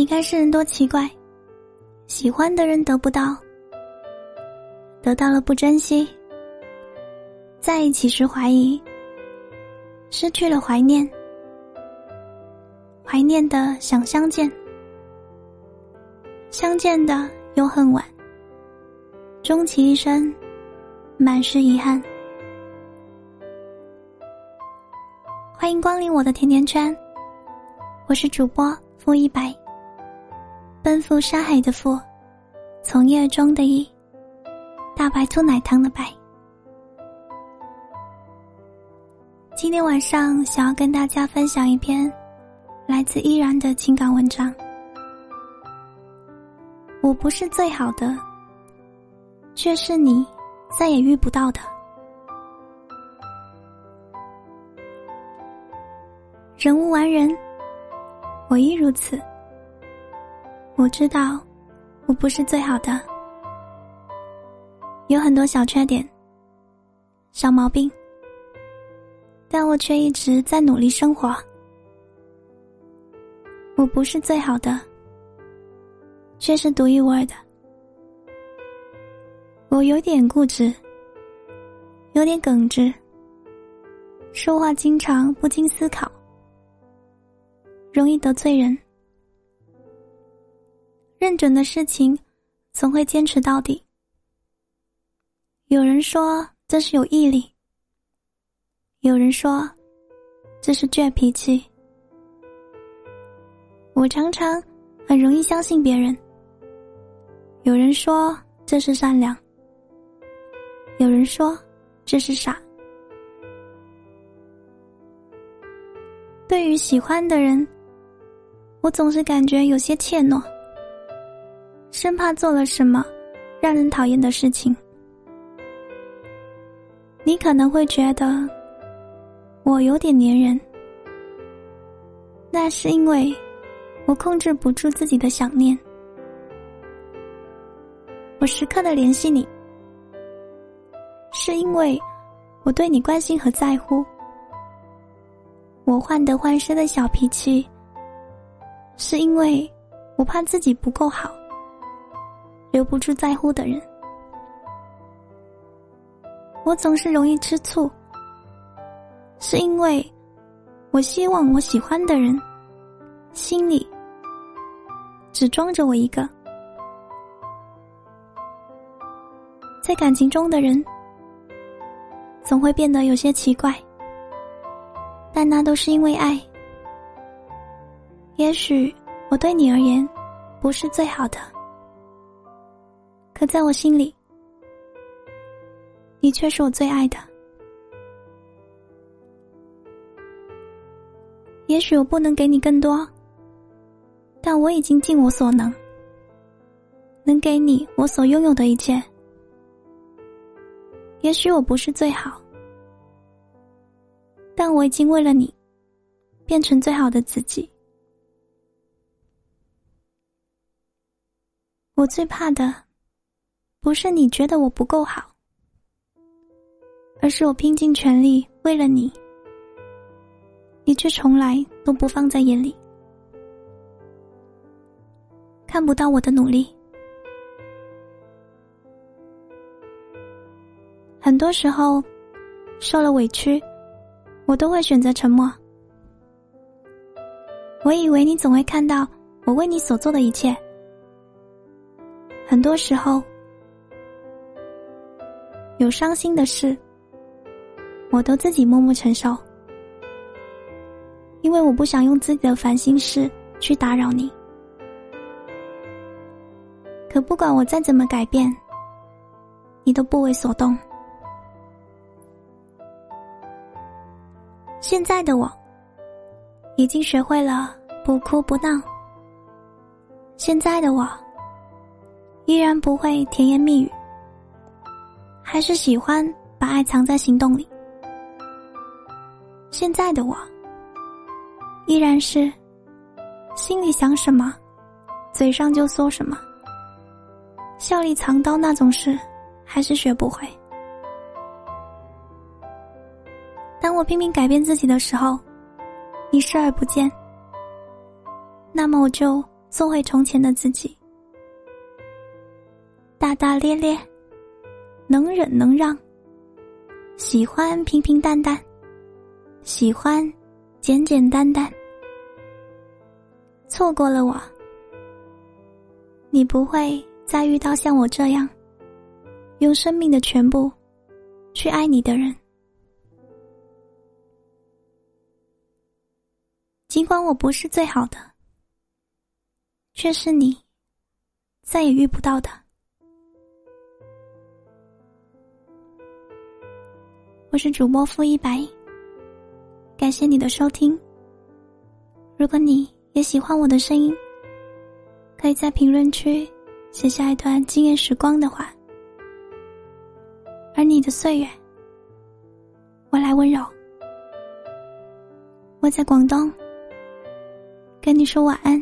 你看世人多奇怪，喜欢的人得不到，得到了不珍惜，在一起时怀疑，失去了怀念，怀念的想相见，相见的又恨晚，终其一生，满是遗憾。欢迎光临我的甜甜圈，我是主播付一白。奔赴沙海的赴，从业中的一，大白兔奶糖的白。今天晚上想要跟大家分享一篇来自依然的情感文章。我不是最好的，却是你再也遇不到的。人无完人，我亦如此。我知道，我不是最好的，有很多小缺点、小毛病，但我却一直在努力生活。我不是最好的，却是独一无二的。我有点固执，有点耿直，说话经常不经思考，容易得罪人。认准的事情，总会坚持到底。有人说这是有毅力，有人说这是倔脾气。我常常很容易相信别人。有人说这是善良，有人说这是傻。对于喜欢的人，我总是感觉有些怯懦。生怕做了什么让人讨厌的事情，你可能会觉得我有点粘人，那是因为我控制不住自己的想念，我时刻的联系你，是因为我对你关心和在乎，我患得患失的小脾气，是因为我怕自己不够好。留不住在乎的人，我总是容易吃醋，是因为我希望我喜欢的人心里只装着我一个。在感情中的人总会变得有些奇怪，但那都是因为爱。也许我对你而言不是最好的。可在我心里，你却是我最爱的。也许我不能给你更多，但我已经尽我所能，能给你我所拥有的一切。也许我不是最好，但我已经为了你，变成最好的自己。我最怕的。不是你觉得我不够好，而是我拼尽全力为了你，你却从来都不放在眼里，看不到我的努力。很多时候，受了委屈，我都会选择沉默。我以为你总会看到我为你所做的一切，很多时候。有伤心的事，我都自己默默承受，因为我不想用自己的烦心事去打扰你。可不管我再怎么改变，你都不为所动。现在的我，已经学会了不哭不闹。现在的我，依然不会甜言蜜语。还是喜欢把爱藏在行动里。现在的我，依然是心里想什么，嘴上就说什么。笑里藏刀那种事，还是学不会。当我拼命改变自己的时候，你视而不见，那么我就做回从前的自己，大大咧咧，能忍能让，喜欢平平淡淡，喜欢简简单单。错过了我，你不会再遇到像我这样，用生命的全部去爱你的人。尽管我不是最好的，却是你再也遇不到的。我是主播付一白，感谢你的收听。如果你也喜欢我的声音，可以在评论区写下一段惊艳时光的话，而你的岁月，我来温柔。我在广东。跟你说晚安。